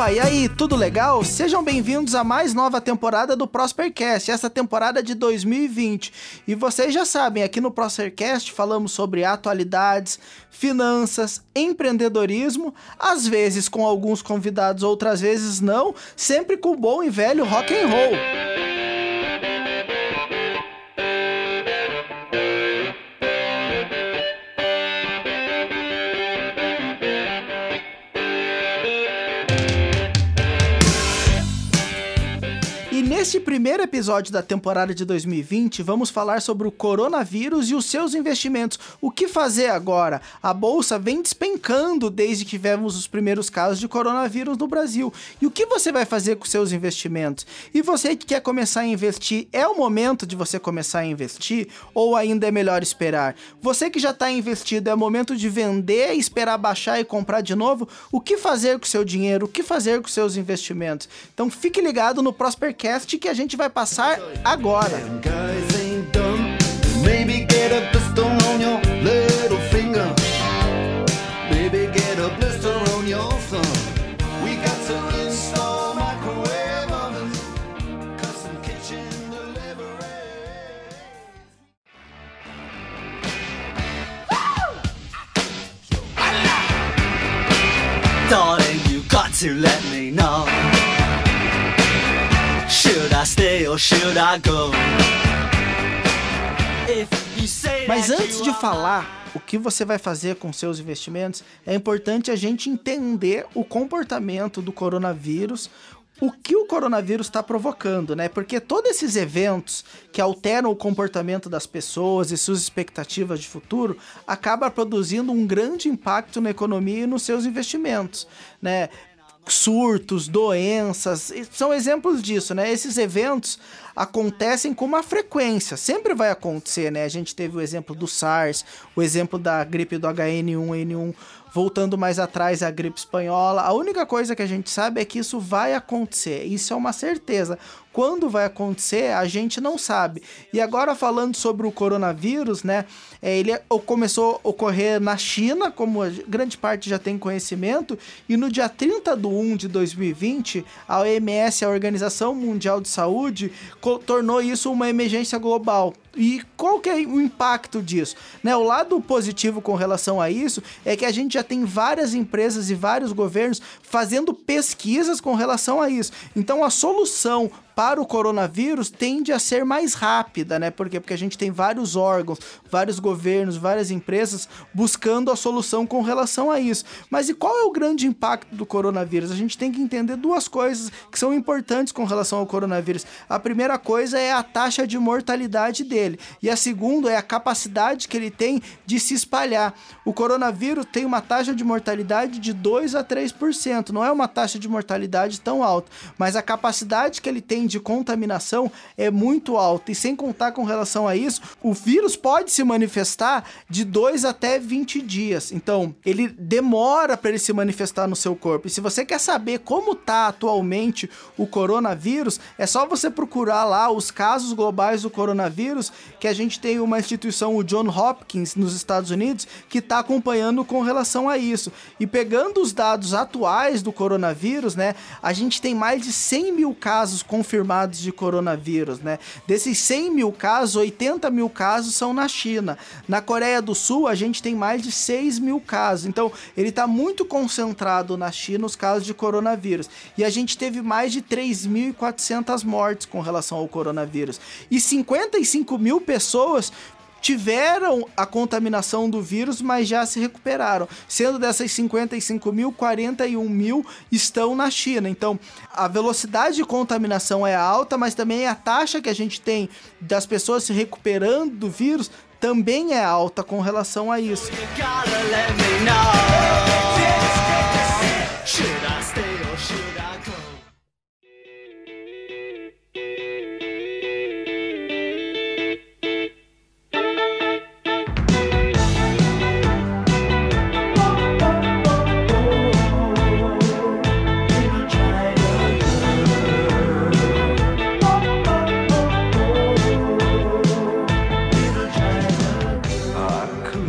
Opa, e aí, tudo legal? Sejam bem-vindos a mais nova temporada do Prospercast, essa temporada de 2020. E vocês já sabem, aqui no Prospercast falamos sobre atualidades, finanças, empreendedorismo, às vezes com alguns convidados, outras vezes não, sempre com o bom e velho rock and roll. Neste primeiro episódio da temporada de 2020, vamos falar sobre o coronavírus e os seus investimentos. O que fazer agora? A bolsa vem despencando desde que tivemos os primeiros casos de coronavírus no Brasil. E o que você vai fazer com seus investimentos? E você que quer começar a investir, é o momento de você começar a investir ou ainda é melhor esperar? Você que já está investido, é o momento de vender, esperar baixar e comprar de novo? O que fazer com seu dinheiro? O que fazer com seus investimentos? Então fique ligado no Prospercast que a gente vai passar agora. To let Mas antes de falar o que você vai fazer com seus investimentos, é importante a gente entender o comportamento do coronavírus, o que o coronavírus está provocando, né? Porque todos esses eventos que alteram o comportamento das pessoas e suas expectativas de futuro acaba produzindo um grande impacto na economia e nos seus investimentos, né? Surtos, doenças, são exemplos disso, né? Esses eventos acontecem com uma frequência, sempre vai acontecer, né? A gente teve o exemplo do SARS, o exemplo da gripe do HN1N1, voltando mais atrás a gripe espanhola. A única coisa que a gente sabe é que isso vai acontecer, isso é uma certeza. Quando vai acontecer, a gente não sabe. E agora falando sobre o coronavírus, né? É, ele começou a ocorrer na China, como grande parte já tem conhecimento, e no dia 30 de 1 de 2020, a OMS, a Organização Mundial de Saúde, tornou isso uma emergência global. E qual que é o impacto disso? Né, o lado positivo com relação a isso é que a gente já tem várias empresas e vários governos fazendo pesquisas com relação a isso. Então a solução para o coronavírus tende a ser mais rápida, né? Por quê? Porque a gente tem vários órgãos, vários governos, várias empresas buscando a solução com relação a isso. Mas e qual é o grande impacto do coronavírus? A gente tem que entender duas coisas que são importantes com relação ao coronavírus. A primeira coisa é a taxa de mortalidade dele, e a segunda é a capacidade que ele tem de se espalhar. O coronavírus tem uma taxa de mortalidade de 2 a 3%, não é uma taxa de mortalidade tão alta, mas a capacidade que ele tem de contaminação é muito alto. E sem contar com relação a isso, o vírus pode se manifestar de 2 até 20 dias. Então, ele demora para ele se manifestar no seu corpo. E se você quer saber como tá atualmente o coronavírus, é só você procurar lá os casos globais do coronavírus, que a gente tem uma instituição, o John Hopkins, nos Estados Unidos, que está acompanhando com relação a isso. E pegando os dados atuais do coronavírus, né, a gente tem mais de 100 mil casos confirmados confirmados de coronavírus, né? Desses 100 mil casos, 80 mil casos são na China. Na Coreia do Sul, a gente tem mais de 6 mil casos. Então, ele está muito concentrado na China os casos de coronavírus. E a gente teve mais de 3.400 mortes com relação ao coronavírus. E 55 mil pessoas tiveram a contaminação do vírus, mas já se recuperaram. Sendo dessas 55 mil, 41 mil estão na China. Então, a velocidade de contaminação é alta, mas também a taxa que a gente tem das pessoas se recuperando do vírus também é alta com relação a isso.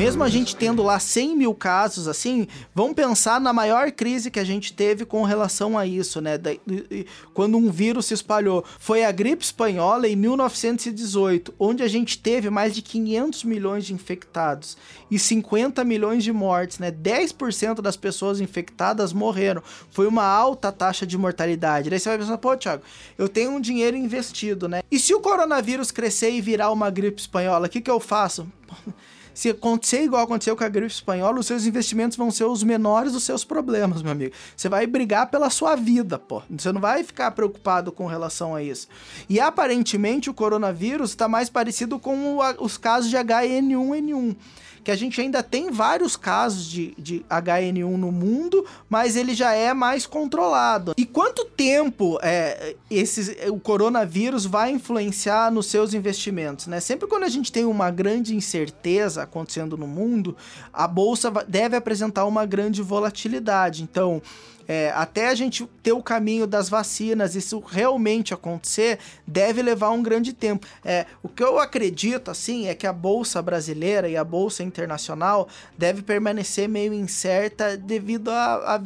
Mesmo a gente tendo lá 100 mil casos, assim, vamos pensar na maior crise que a gente teve com relação a isso, né? Da, de, quando um vírus se espalhou. Foi a gripe espanhola em 1918, onde a gente teve mais de 500 milhões de infectados e 50 milhões de mortes, né? 10% das pessoas infectadas morreram. Foi uma alta taxa de mortalidade. Daí você vai pensar, pô, Thiago, eu tenho um dinheiro investido, né? E se o coronavírus crescer e virar uma gripe espanhola, o que, que eu faço? Se acontecer igual aconteceu com a gripe espanhola, os seus investimentos vão ser os menores dos seus problemas, meu amigo. Você vai brigar pela sua vida, pô. Você não vai ficar preocupado com relação a isso. E aparentemente o coronavírus está mais parecido com os casos de HN1N1 que a gente ainda tem vários casos de, de HN1 no mundo, mas ele já é mais controlado. E quanto tempo é, esse, o coronavírus vai influenciar nos seus investimentos? Né? Sempre quando a gente tem uma grande incerteza acontecendo no mundo, a bolsa deve apresentar uma grande volatilidade. Então, é, até a gente ter o caminho das vacinas, isso realmente acontecer, deve levar um grande tempo. É, o que eu acredito, assim, é que a Bolsa brasileira e a Bolsa internacional deve permanecer meio incerta devido a,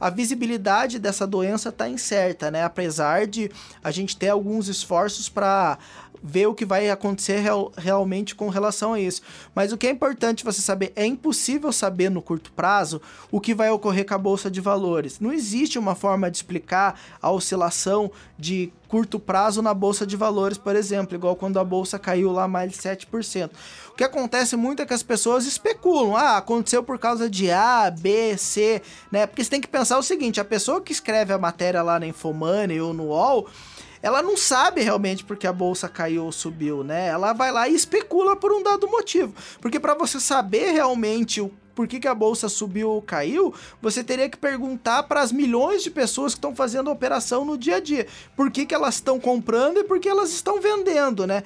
a visibilidade dessa doença está incerta, né? Apesar de a gente ter alguns esforços para ver o que vai acontecer real, realmente com relação a isso. Mas o que é importante você saber, é impossível saber no curto prazo o que vai ocorrer com a bolsa de valores. Não existe uma forma de explicar a oscilação de curto prazo na bolsa de valores, por exemplo, igual quando a bolsa caiu lá mais de 7%. O que acontece muito é que as pessoas especulam, ah, aconteceu por causa de A, B, C, né? Porque você tem que pensar o seguinte, a pessoa que escreve a matéria lá na Infomoney ou no UOL, ela não sabe realmente porque a bolsa caiu ou subiu, né? Ela vai lá e especula por um dado motivo. Porque para você saber realmente o por que, que, a bolsa subiu ou caiu, você teria que perguntar para as milhões de pessoas que estão fazendo operação no dia a dia. Por que, que elas estão comprando e por que elas estão vendendo, né?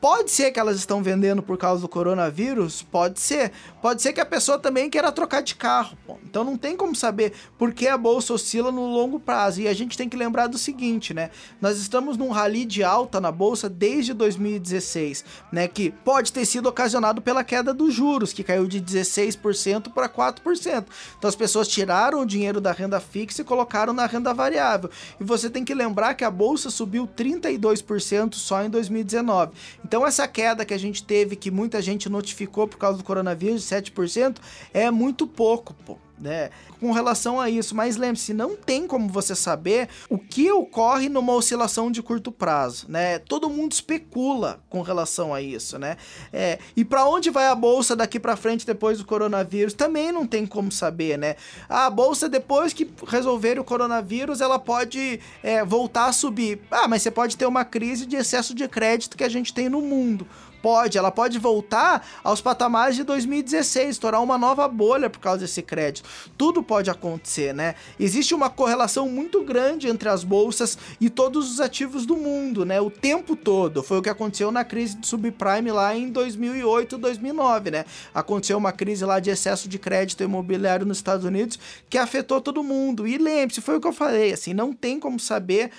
Pode ser que elas estão vendendo por causa do coronavírus? Pode ser. Pode ser que a pessoa também queira trocar de carro. Pô. Então não tem como saber por que a bolsa oscila no longo prazo. E a gente tem que lembrar do seguinte, né? Nós estamos num rally de alta na bolsa desde 2016, né? Que pode ter sido ocasionado pela queda dos juros, que caiu de 16% para 4%. Então as pessoas tiraram o dinheiro da renda fixa e colocaram na renda variável. E você tem que lembrar que a bolsa subiu 32% só em 2019. Então essa queda que a gente teve, que muita gente notificou por causa do coronavírus, de 7%, é muito pouco, pô né? Com relação a isso, mas lembre-se, não tem como você saber o que ocorre numa oscilação de curto prazo, né? Todo mundo especula com relação a isso, né? É, e para onde vai a bolsa daqui para frente depois do coronavírus? Também não tem como saber, né? A bolsa depois que resolver o coronavírus, ela pode é, voltar a subir. Ah, mas você pode ter uma crise de excesso de crédito que a gente tem no mundo Pode, ela pode voltar aos patamares de 2016, estourar uma nova bolha por causa desse crédito. Tudo pode acontecer, né? Existe uma correlação muito grande entre as bolsas e todos os ativos do mundo, né? O tempo todo. Foi o que aconteceu na crise de subprime lá em 2008, 2009, né? Aconteceu uma crise lá de excesso de crédito imobiliário nos Estados Unidos que afetou todo mundo. E lembre-se, foi o que eu falei, assim, não tem como saber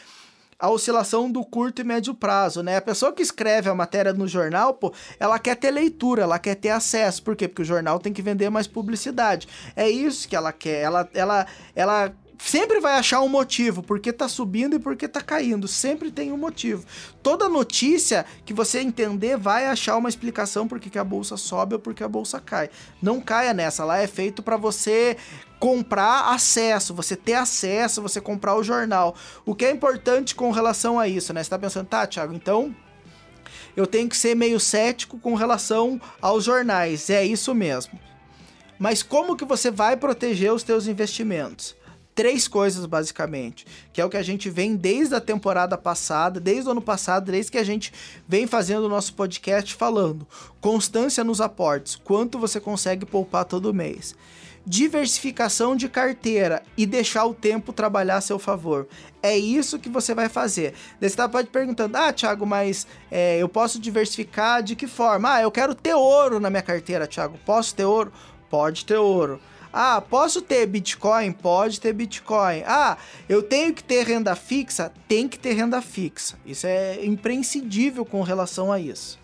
a oscilação do curto e médio prazo, né? A pessoa que escreve a matéria no jornal, pô, ela quer ter leitura, ela quer ter acesso. Por quê? Porque o jornal tem que vender mais publicidade. É isso que ela quer. Ela, ela, ela sempre vai achar um motivo, porque tá subindo e porque tá caindo, sempre tem um motivo. Toda notícia que você entender vai achar uma explicação por que a bolsa sobe ou por que a bolsa cai. Não caia nessa, lá é feito para você comprar acesso, você ter acesso, você comprar o jornal. O que é importante com relação a isso, né? Você tá pensando, tá, Thiago, então eu tenho que ser meio cético com relação aos jornais. É isso mesmo. Mas como que você vai proteger os teus investimentos? Três coisas basicamente, que é o que a gente vem desde a temporada passada, desde o ano passado, desde que a gente vem fazendo o nosso podcast falando. Constância nos aportes, quanto você consegue poupar todo mês. Diversificação de carteira e deixar o tempo trabalhar a seu favor. É isso que você vai fazer. Daí você tá, pode perguntando: Ah, Thiago, mas é, eu posso diversificar de que forma? Ah, eu quero ter ouro na minha carteira, Thiago. Posso ter ouro? Pode ter ouro. Ah, posso ter Bitcoin? Pode ter Bitcoin. Ah, eu tenho que ter renda fixa? Tem que ter renda fixa. Isso é imprescindível com relação a isso.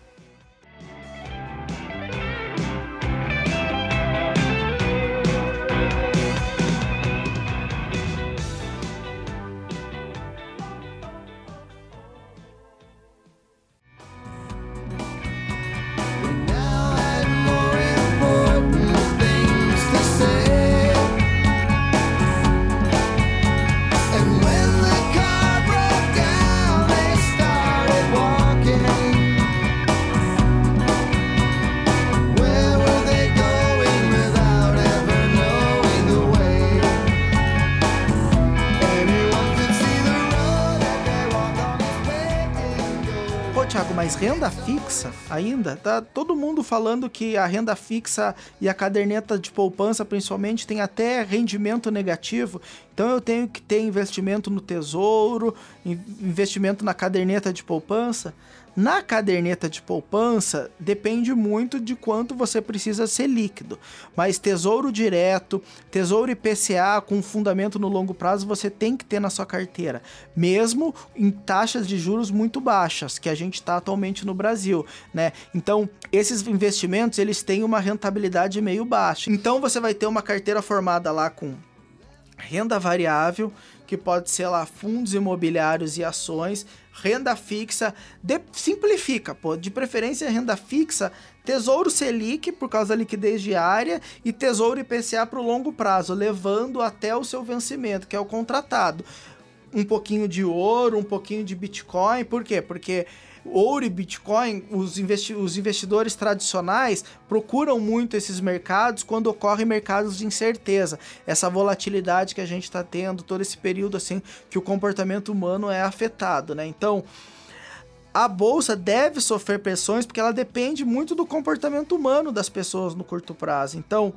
Renda fixa ainda, tá todo mundo falando que a renda fixa e a caderneta de poupança principalmente tem até rendimento negativo. Então eu tenho que ter investimento no tesouro, investimento na caderneta de poupança. Na caderneta de poupança, depende muito de quanto você precisa ser líquido. Mas tesouro direto, tesouro IPCA com fundamento no longo prazo, você tem que ter na sua carteira. Mesmo em taxas de juros muito baixas, que a gente está atualmente no Brasil, né? Então, esses investimentos, eles têm uma rentabilidade meio baixa. Então, você vai ter uma carteira formada lá com renda variável, que pode ser lá fundos imobiliários e ações, renda fixa, de, simplifica, pô, de preferência renda fixa, Tesouro Selic por causa da liquidez diária e Tesouro IPCA para o longo prazo, levando até o seu vencimento, que é o contratado. Um pouquinho de ouro, um pouquinho de Bitcoin, por quê? Porque ouro e Bitcoin, os, investi os investidores tradicionais procuram muito esses mercados quando ocorrem mercados de incerteza. Essa volatilidade que a gente está tendo, todo esse período assim que o comportamento humano é afetado, né? Então, a bolsa deve sofrer pressões porque ela depende muito do comportamento humano das pessoas no curto prazo. Então,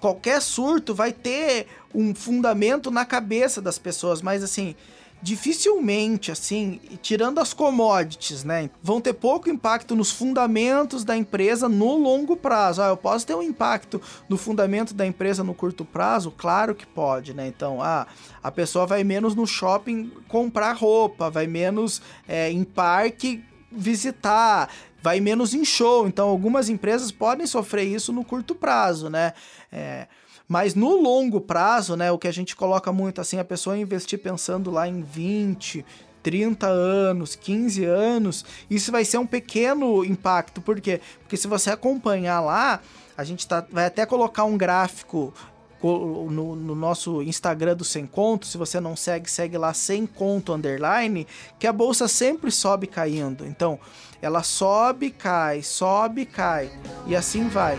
qualquer surto vai ter um fundamento na cabeça das pessoas, mas assim, dificilmente, assim, tirando as commodities, né, vão ter pouco impacto nos fundamentos da empresa no longo prazo. Ah, eu posso ter um impacto no fundamento da empresa no curto prazo? Claro que pode, né? Então, ah, a pessoa vai menos no shopping comprar roupa, vai menos é, em parque visitar, vai menos em show. Então, algumas empresas podem sofrer isso no curto prazo, né? É, mas no longo prazo, né, o que a gente coloca muito assim, a pessoa investir pensando lá em 20, 30 anos, 15 anos, isso vai ser um pequeno impacto. Por quê? Porque se você acompanhar lá, a gente tá, vai até colocar um gráfico no, no, nosso Instagram do Sem Conto, se você não segue, segue lá Sem Conto Underline, que a bolsa sempre sobe caindo. Então, ela sobe, cai, sobe, cai, e assim vai.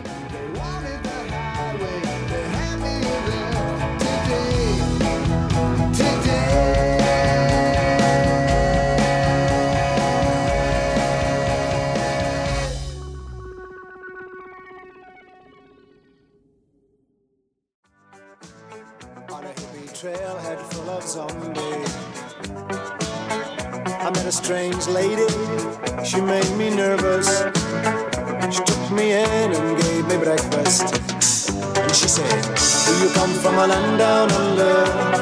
Strange lady, she made me nervous. She took me in and gave me breakfast. And she said, Do you come from a land down under?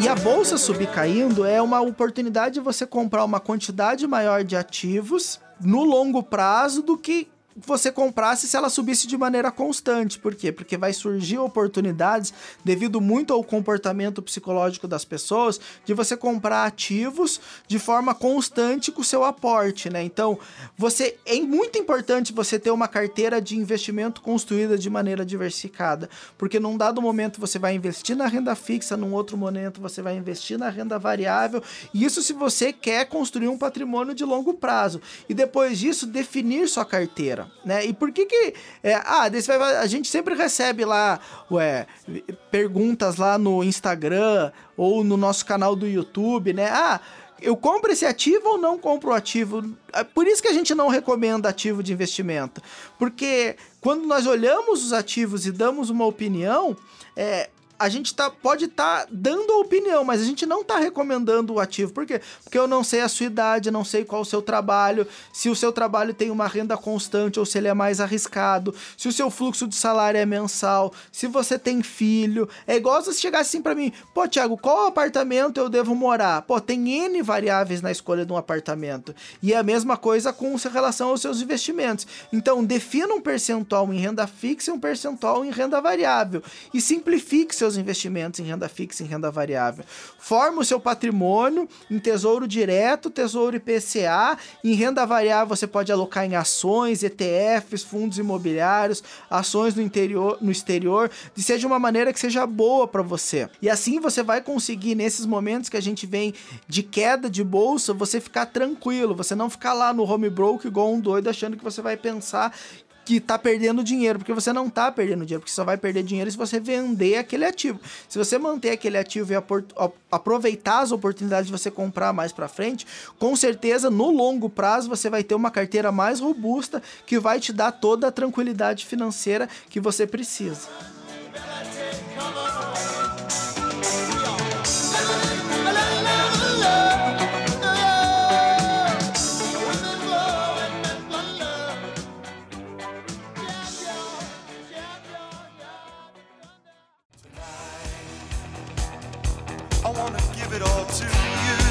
E a bolsa subir caindo é uma oportunidade de você comprar uma quantidade maior de ativos no longo prazo do que você comprasse se ela subisse de maneira constante. Por quê? Porque vai surgir oportunidades, devido muito ao comportamento psicológico das pessoas, de você comprar ativos de forma constante com o seu aporte, né? Então, você é muito importante você ter uma carteira de investimento construída de maneira diversificada, porque num dado momento você vai investir na renda fixa, num outro momento você vai investir na renda variável, e isso se você quer construir um patrimônio de longo prazo. E depois disso, definir sua carteira né? E por que que... É, ah, vai, a gente sempre recebe lá, ué, perguntas lá no Instagram ou no nosso canal do YouTube, né? Ah, eu compro esse ativo ou não compro o ativo? É por isso que a gente não recomenda ativo de investimento. Porque quando nós olhamos os ativos e damos uma opinião, é, a gente tá, pode estar tá dando a opinião, mas a gente não está recomendando o ativo. Por quê? Porque eu não sei a sua idade, não sei qual o seu trabalho, se o seu trabalho tem uma renda constante ou se ele é mais arriscado, se o seu fluxo de salário é mensal, se você tem filho. É igual se chegasse assim para mim, pô, Thiago, qual apartamento eu devo morar? Pô, tem N variáveis na escolha de um apartamento. E é a mesma coisa com relação aos seus investimentos. Então, defina um percentual em renda fixa e um percentual em renda variável. E simplifique seus investimentos em renda fixa e em renda variável. Forma o seu patrimônio em tesouro direto, tesouro IPCA. Em renda variável você pode alocar em ações, ETFs, fundos imobiliários, ações no interior, no exterior, de seja uma maneira que seja boa para você. E assim você vai conseguir nesses momentos que a gente vem de queda de bolsa, você ficar tranquilo, você não ficar lá no home broke igual um doido achando que você vai pensar que tá perdendo dinheiro, porque você não tá perdendo dinheiro, porque só vai perder dinheiro se você vender aquele ativo. Se você manter aquele ativo e aproveitar as oportunidades de você comprar mais para frente, com certeza no longo prazo você vai ter uma carteira mais robusta que vai te dar toda a tranquilidade financeira que você precisa. wanna give it all to you.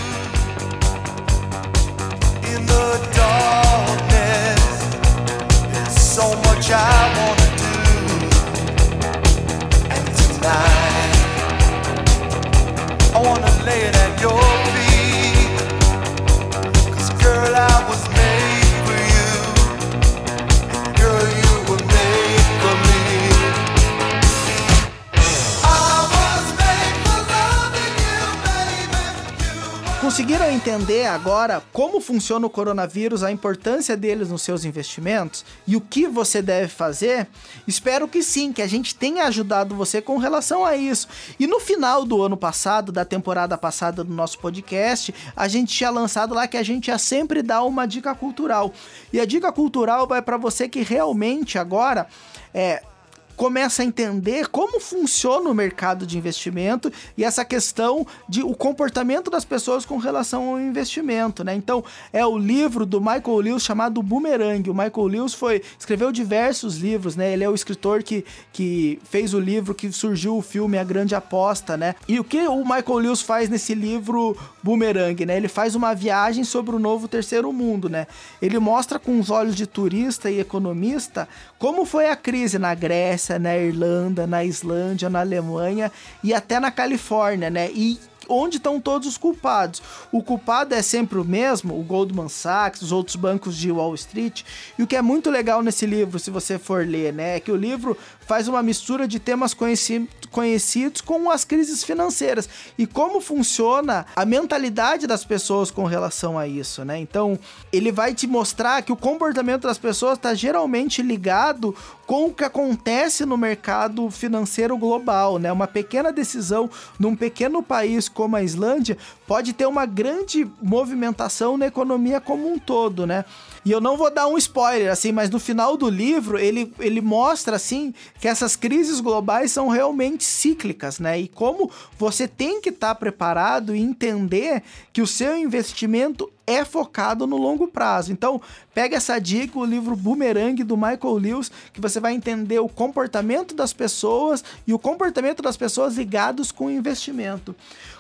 Conseguiram entender agora como funciona o coronavírus, a importância deles nos seus investimentos e o que você deve fazer? Espero que sim, que a gente tenha ajudado você com relação a isso. E no final do ano passado, da temporada passada do nosso podcast, a gente tinha lançado lá que a gente ia sempre dar uma dica cultural. E a dica cultural vai para você que realmente agora é começa a entender como funciona o mercado de investimento e essa questão de o comportamento das pessoas com relação ao investimento, né? Então, é o livro do Michael Lewis chamado Boomerang. O Michael Lewis foi escreveu diversos livros, né? Ele é o escritor que, que fez o livro que surgiu o filme A Grande Aposta, né? E o que o Michael Lewis faz nesse livro Boomerang, né? Ele faz uma viagem sobre o novo terceiro mundo, né? Ele mostra com os olhos de turista e economista como foi a crise na Grécia, na Irlanda, na Islândia, na Alemanha e até na Califórnia, né? E onde estão todos os culpados. O culpado é sempre o mesmo, o Goldman Sachs, os outros bancos de Wall Street. E o que é muito legal nesse livro, se você for ler, né, é que o livro faz uma mistura de temas conheci conhecidos com as crises financeiras e como funciona a mentalidade das pessoas com relação a isso, né? Então, ele vai te mostrar que o comportamento das pessoas está geralmente ligado com o que acontece no mercado financeiro global, né? Uma pequena decisão num pequeno país como a Islândia pode ter uma grande movimentação na economia como um todo, né? E eu não vou dar um spoiler, assim, mas no final do livro ele, ele mostra, assim, que essas crises globais são realmente cíclicas, né? E como você tem que estar tá preparado e entender que o seu investimento é focado no longo prazo. Então, pega essa dica, o livro Boomerang do Michael Lewis, que você vai entender o comportamento das pessoas e o comportamento das pessoas ligados com o investimento.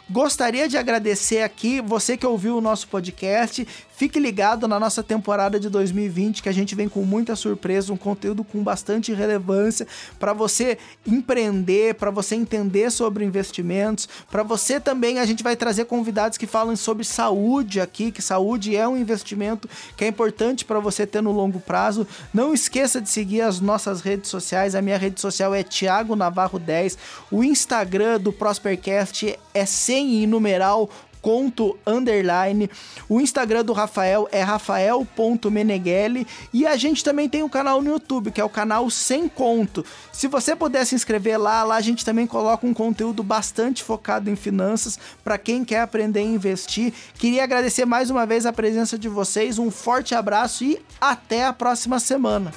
Gostaria de agradecer aqui você que ouviu o nosso podcast. Fique ligado na nossa temporada de 2020, que a gente vem com muita surpresa, um conteúdo com bastante relevância para você empreender, para você entender sobre investimentos, para você também a gente vai trazer convidados que falam sobre saúde aqui, que saúde é um investimento que é importante para você ter no longo prazo. Não esqueça de seguir as nossas redes sociais. A minha rede social é Thiago Navarro 10. O Instagram do Prospercast é sem numeral conto underline. O Instagram do Rafael é rafael.meneghelli e a gente também tem um canal no YouTube, que é o canal Sem Conto. Se você puder se inscrever lá, lá a gente também coloca um conteúdo bastante focado em finanças para quem quer aprender a investir. Queria agradecer mais uma vez a presença de vocês, um forte abraço e até a próxima semana.